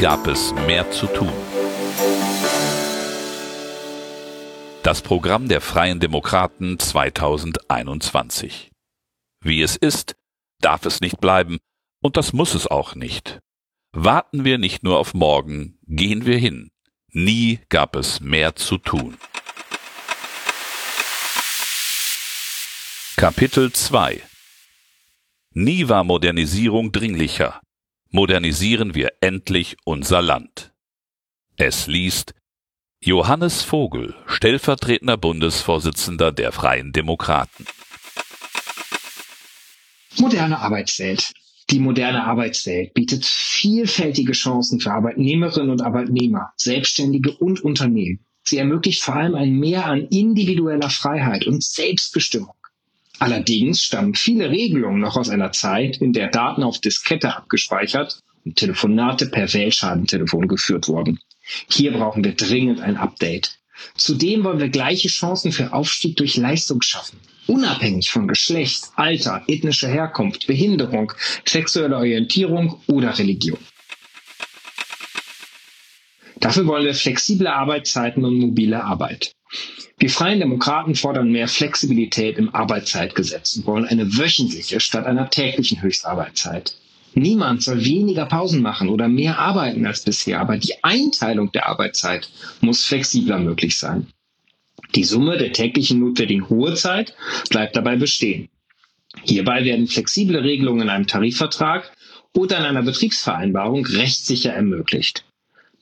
Gab es mehr zu tun. Das Programm der Freien Demokraten 2021. Wie es ist, darf es nicht bleiben, und das muss es auch nicht. Warten wir nicht nur auf morgen, gehen wir hin. Nie gab es mehr zu tun. Kapitel 2 Nie war Modernisierung dringlicher. Modernisieren wir endlich unser Land. Es liest Johannes Vogel, stellvertretender Bundesvorsitzender der Freien Demokraten. Moderne Arbeitswelt. Die moderne Arbeitswelt bietet vielfältige Chancen für Arbeitnehmerinnen und Arbeitnehmer, Selbstständige und Unternehmen. Sie ermöglicht vor allem ein Mehr an individueller Freiheit und Selbstbestimmung. Allerdings stammen viele Regelungen noch aus einer Zeit, in der Daten auf Diskette abgespeichert und Telefonate per Wählschadentelefon geführt wurden. Hier brauchen wir dringend ein Update. Zudem wollen wir gleiche Chancen für Aufstieg durch Leistung schaffen, unabhängig von Geschlecht, Alter, ethnischer Herkunft, Behinderung, sexueller Orientierung oder Religion. Dafür wollen wir flexible Arbeitszeiten und mobile Arbeit. Wir Freien Demokraten fordern mehr Flexibilität im Arbeitszeitgesetz und wollen eine wöchentliche statt einer täglichen Höchstarbeitszeit. Niemand soll weniger Pausen machen oder mehr arbeiten als bisher, aber die Einteilung der Arbeitszeit muss flexibler möglich sein. Die Summe der täglichen notwendigen Ruhezeit bleibt dabei bestehen. Hierbei werden flexible Regelungen in einem Tarifvertrag oder in einer Betriebsvereinbarung rechtssicher ermöglicht.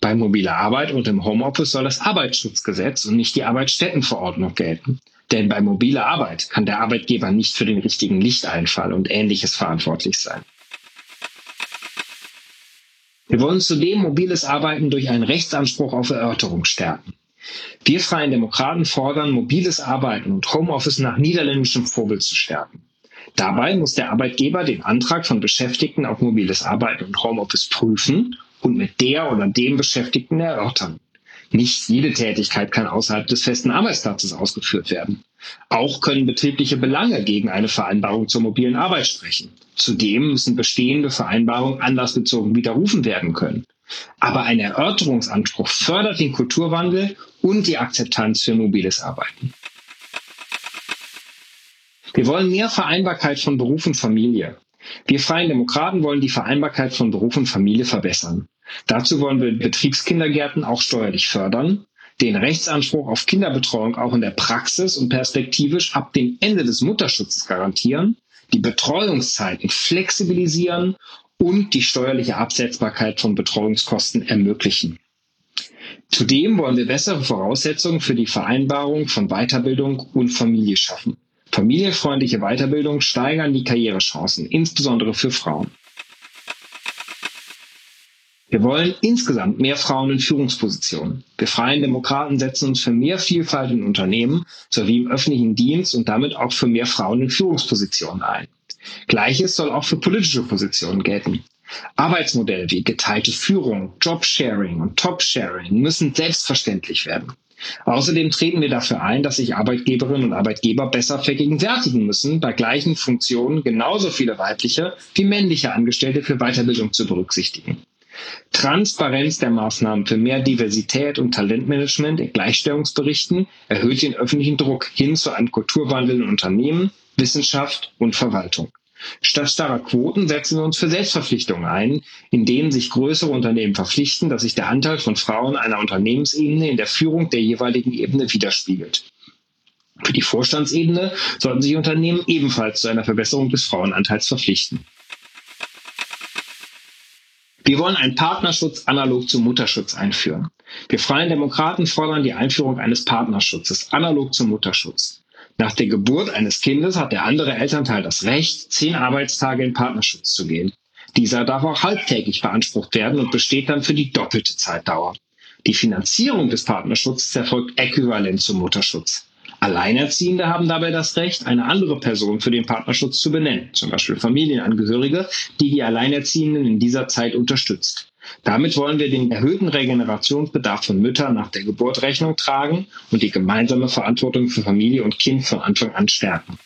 Bei mobiler Arbeit und im Homeoffice soll das Arbeitsschutzgesetz und nicht die Arbeitsstättenverordnung gelten. Denn bei mobiler Arbeit kann der Arbeitgeber nicht für den richtigen Lichteinfall und ähnliches verantwortlich sein. Wir wollen zudem mobiles Arbeiten durch einen Rechtsanspruch auf Erörterung stärken. Wir Freien Demokraten fordern, mobiles Arbeiten und Homeoffice nach niederländischem Vorbild zu stärken. Dabei muss der Arbeitgeber den Antrag von Beschäftigten auf mobiles Arbeiten und Homeoffice prüfen und mit der oder dem Beschäftigten erörtern. Nicht jede Tätigkeit kann außerhalb des festen Arbeitsplatzes ausgeführt werden. Auch können betriebliche Belange gegen eine Vereinbarung zur mobilen Arbeit sprechen. Zudem müssen bestehende Vereinbarungen anlassbezogen widerrufen werden können. Aber ein Erörterungsanspruch fördert den Kulturwandel und die Akzeptanz für mobiles Arbeiten. Wir wollen mehr Vereinbarkeit von Beruf und Familie. Wir Freien Demokraten wollen die Vereinbarkeit von Beruf und Familie verbessern. Dazu wollen wir Betriebskindergärten auch steuerlich fördern, den Rechtsanspruch auf Kinderbetreuung auch in der Praxis und perspektivisch ab dem Ende des Mutterschutzes garantieren, die Betreuungszeiten flexibilisieren und die steuerliche Absetzbarkeit von Betreuungskosten ermöglichen. Zudem wollen wir bessere Voraussetzungen für die Vereinbarung von Weiterbildung und Familie schaffen. Familienfreundliche Weiterbildung steigern die Karrierechancen, insbesondere für Frauen. Wir wollen insgesamt mehr Frauen in Führungspositionen. Wir Freien Demokraten setzen uns für mehr Vielfalt in Unternehmen sowie im öffentlichen Dienst und damit auch für mehr Frauen in Führungspositionen ein. Gleiches soll auch für politische Positionen gelten. Arbeitsmodelle wie geteilte Führung, Jobsharing und Topsharing müssen selbstverständlich werden. Außerdem treten wir dafür ein, dass sich Arbeitgeberinnen und Arbeitgeber besser vergegenwärtigen müssen, bei gleichen Funktionen genauso viele weibliche wie männliche Angestellte für Weiterbildung zu berücksichtigen. Transparenz der Maßnahmen für mehr Diversität und Talentmanagement in Gleichstellungsberichten erhöht den öffentlichen Druck hin zu einem Kulturwandel in Unternehmen, Wissenschaft und Verwaltung. Statt starrer Quoten setzen wir uns für Selbstverpflichtungen ein, in denen sich größere Unternehmen verpflichten, dass sich der Anteil von Frauen einer Unternehmensebene in der Führung der jeweiligen Ebene widerspiegelt. Für die Vorstandsebene sollten sich Unternehmen ebenfalls zu einer Verbesserung des Frauenanteils verpflichten. Wir wollen einen Partnerschutz analog zum Mutterschutz einführen. Wir Freien Demokraten fordern die Einführung eines Partnerschutzes analog zum Mutterschutz. Nach der Geburt eines Kindes hat der andere Elternteil das Recht, zehn Arbeitstage in Partnerschutz zu gehen. Dieser darf auch halbtägig beansprucht werden und besteht dann für die doppelte Zeitdauer. Die Finanzierung des Partnerschutzes erfolgt äquivalent zum Mutterschutz. Alleinerziehende haben dabei das Recht, eine andere Person für den Partnerschutz zu benennen, zum Beispiel Familienangehörige, die die Alleinerziehenden in dieser Zeit unterstützt. Damit wollen wir den erhöhten Regenerationsbedarf von Müttern nach der Geburt Rechnung tragen und die gemeinsame Verantwortung für Familie und Kind von Anfang an stärken.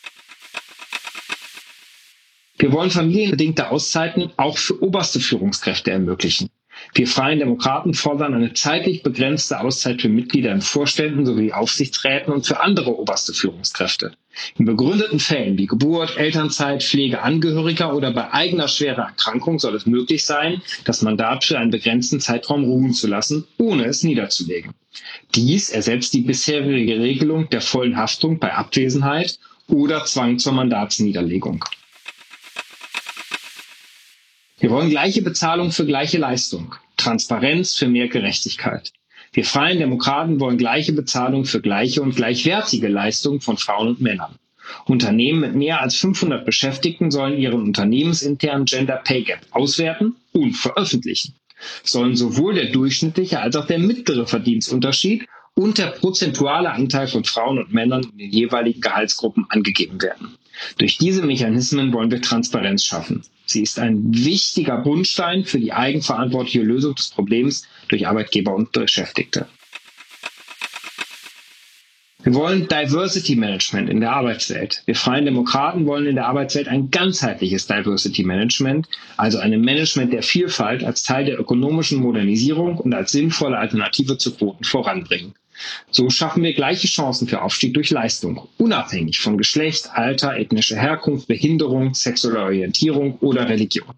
Wir wollen familienbedingte Auszeiten auch für oberste Führungskräfte ermöglichen. Wir Freien Demokraten fordern eine zeitlich begrenzte Auszeit für Mitglieder in Vorständen sowie Aufsichtsräten und für andere oberste Führungskräfte. In begründeten Fällen wie Geburt, Elternzeit, Pflege Angehöriger oder bei eigener schwerer Erkrankung soll es möglich sein, das Mandat für einen begrenzten Zeitraum ruhen zu lassen, ohne es niederzulegen. Dies ersetzt die bisherige Regelung der vollen Haftung bei Abwesenheit oder Zwang zur Mandatsniederlegung. Wir wollen gleiche Bezahlung für gleiche Leistung, Transparenz für mehr Gerechtigkeit. Wir Freien Demokraten wollen gleiche Bezahlung für gleiche und gleichwertige Leistungen von Frauen und Männern. Unternehmen mit mehr als 500 Beschäftigten sollen ihren unternehmensinternen Gender Pay Gap auswerten und veröffentlichen. Sollen sowohl der durchschnittliche als auch der mittlere Verdienstunterschied und der prozentuale Anteil von Frauen und Männern in den jeweiligen Gehaltsgruppen angegeben werden. Durch diese Mechanismen wollen wir Transparenz schaffen. Sie ist ein wichtiger Grundstein für die eigenverantwortliche Lösung des Problems durch Arbeitgeber und Beschäftigte. Wir wollen Diversity Management in der Arbeitswelt. Wir Freien Demokraten wollen in der Arbeitswelt ein ganzheitliches Diversity Management, also ein Management der Vielfalt als Teil der ökonomischen Modernisierung und als sinnvolle Alternative zu Quoten voranbringen. So schaffen wir gleiche Chancen für Aufstieg durch Leistung, unabhängig von Geschlecht, Alter, ethnischer Herkunft, Behinderung, sexueller Orientierung oder Religion.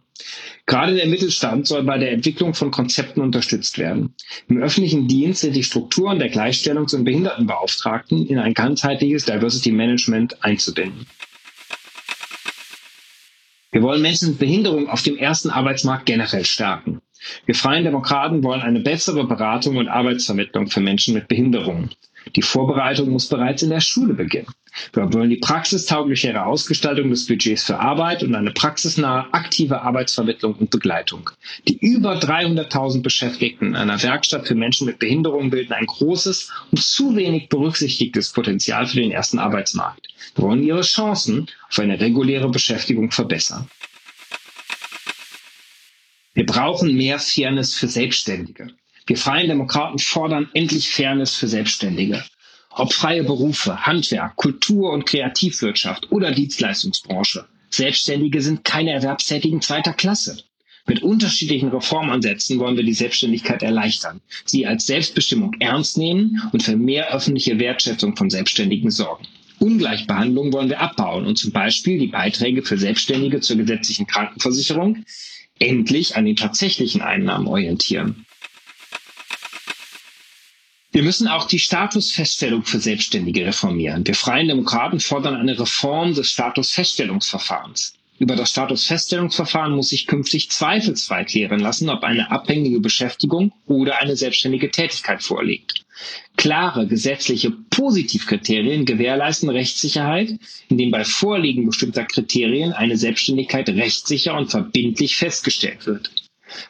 Gerade der Mittelstand soll bei der Entwicklung von Konzepten unterstützt werden. Im öffentlichen Dienst sind die Strukturen der Gleichstellungs- und Behindertenbeauftragten in ein ganzheitliches Diversity Management einzubinden. Wir wollen Menschen mit Behinderung auf dem ersten Arbeitsmarkt generell stärken. Wir Freien Demokraten wollen eine bessere Beratung und Arbeitsvermittlung für Menschen mit Behinderungen. Die Vorbereitung muss bereits in der Schule beginnen. Wir wollen die praxistauglichere Ausgestaltung des Budgets für Arbeit und eine praxisnahe, aktive Arbeitsvermittlung und Begleitung. Die über 300.000 Beschäftigten in einer Werkstatt für Menschen mit Behinderungen bilden ein großes und zu wenig berücksichtigtes Potenzial für den ersten Arbeitsmarkt. Wir wollen ihre Chancen auf eine reguläre Beschäftigung verbessern. Wir brauchen mehr Fairness für Selbstständige. Wir Freien Demokraten fordern endlich Fairness für Selbstständige. Ob freie Berufe, Handwerk, Kultur- und Kreativwirtschaft oder Dienstleistungsbranche. Selbstständige sind keine Erwerbstätigen zweiter Klasse. Mit unterschiedlichen Reformansätzen wollen wir die Selbstständigkeit erleichtern, sie als Selbstbestimmung ernst nehmen und für mehr öffentliche Wertschätzung von Selbstständigen sorgen. Ungleichbehandlung wollen wir abbauen und zum Beispiel die Beiträge für Selbstständige zur gesetzlichen Krankenversicherung endlich an den tatsächlichen Einnahmen orientieren. Wir müssen auch die Statusfeststellung für Selbstständige reformieren. Wir Freien Demokraten fordern eine Reform des Statusfeststellungsverfahrens. Über das Statusfeststellungsverfahren muss sich künftig zweifelsfrei klären lassen, ob eine abhängige Beschäftigung oder eine selbstständige Tätigkeit vorliegt. Klare gesetzliche Positivkriterien gewährleisten Rechtssicherheit, indem bei Vorliegen bestimmter Kriterien eine Selbstständigkeit rechtssicher und verbindlich festgestellt wird.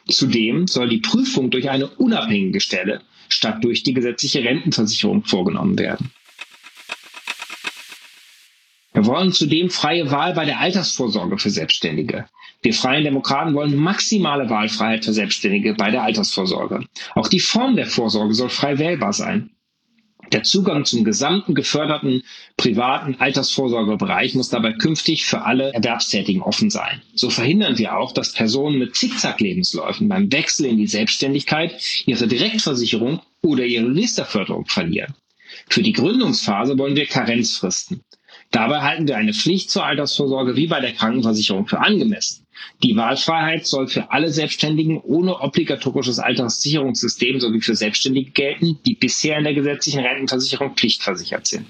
Zudem soll die Prüfung durch eine unabhängige Stelle statt durch die gesetzliche Rentenversicherung vorgenommen werden. Wir wollen zudem freie Wahl bei der Altersvorsorge für Selbstständige. Wir Freien Demokraten wollen maximale Wahlfreiheit für Selbstständige bei der Altersvorsorge. Auch die Form der Vorsorge soll frei wählbar sein. Der Zugang zum gesamten geförderten privaten Altersvorsorgebereich muss dabei künftig für alle Erwerbstätigen offen sein. So verhindern wir auch, dass Personen mit Zickzack-Lebensläufen beim Wechsel in die Selbstständigkeit ihre Direktversicherung oder ihre Riester-Förderung verlieren. Für die Gründungsphase wollen wir Karenzfristen. Dabei halten wir eine Pflicht zur Altersvorsorge wie bei der Krankenversicherung für angemessen. Die Wahlfreiheit soll für alle Selbstständigen ohne obligatorisches Alterssicherungssystem sowie für Selbstständige gelten, die bisher in der gesetzlichen Rentenversicherung pflichtversichert sind.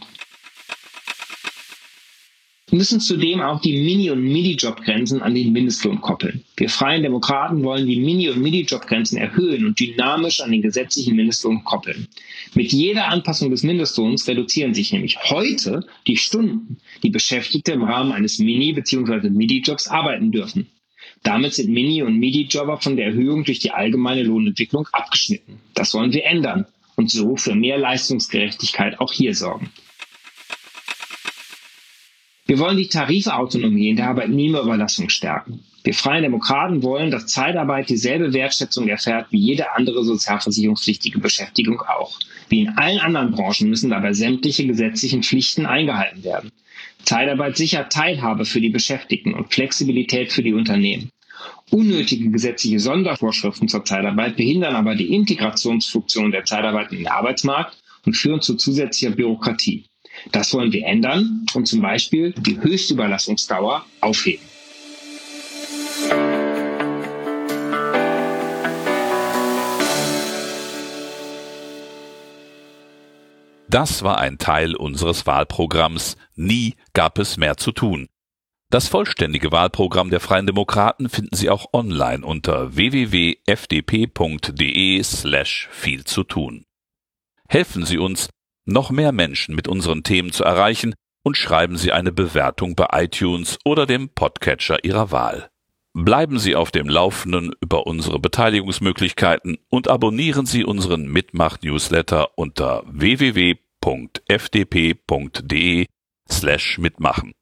Wir müssen zudem auch die Mini- und Mini-Job-Grenzen an den Mindestlohn koppeln. Wir Freien Demokraten wollen die Mini- und Mini-Job-Grenzen erhöhen und dynamisch an den gesetzlichen Mindestlohn koppeln. Mit jeder Anpassung des Mindestlohns reduzieren sich nämlich heute die Stunden, die Beschäftigte im Rahmen eines Mini- bzw. Midi-Jobs arbeiten dürfen. Damit sind Mini- und Midi-Jobber von der Erhöhung durch die allgemeine Lohnentwicklung abgeschnitten. Das wollen wir ändern und so für mehr Leistungsgerechtigkeit auch hier sorgen. Wir wollen die Tarifautonomie in der Arbeitnehmerüberlassung stärken. Wir Freien Demokraten wollen, dass Zeitarbeit dieselbe Wertschätzung erfährt wie jede andere sozialversicherungspflichtige Beschäftigung auch. Wie in allen anderen Branchen müssen dabei sämtliche gesetzlichen Pflichten eingehalten werden. Zeitarbeit sichert Teilhabe für die Beschäftigten und Flexibilität für die Unternehmen. Unnötige gesetzliche Sondervorschriften zur Zeitarbeit behindern aber die Integrationsfunktion der Zeitarbeit in den Arbeitsmarkt und führen zu zusätzlicher Bürokratie. Das wollen wir ändern und zum Beispiel die Höchstüberlassungsdauer aufheben. Das war ein Teil unseres Wahlprogramms Nie gab es mehr zu tun. Das vollständige Wahlprogramm der Freien Demokraten finden Sie auch online unter www.fdp.de slash viel zu tun. Helfen Sie uns, noch mehr Menschen mit unseren Themen zu erreichen und schreiben Sie eine Bewertung bei iTunes oder dem Podcatcher Ihrer Wahl. Bleiben Sie auf dem Laufenden über unsere Beteiligungsmöglichkeiten und abonnieren Sie unseren Mitmach-Newsletter unter www.fdp.de slash mitmachen.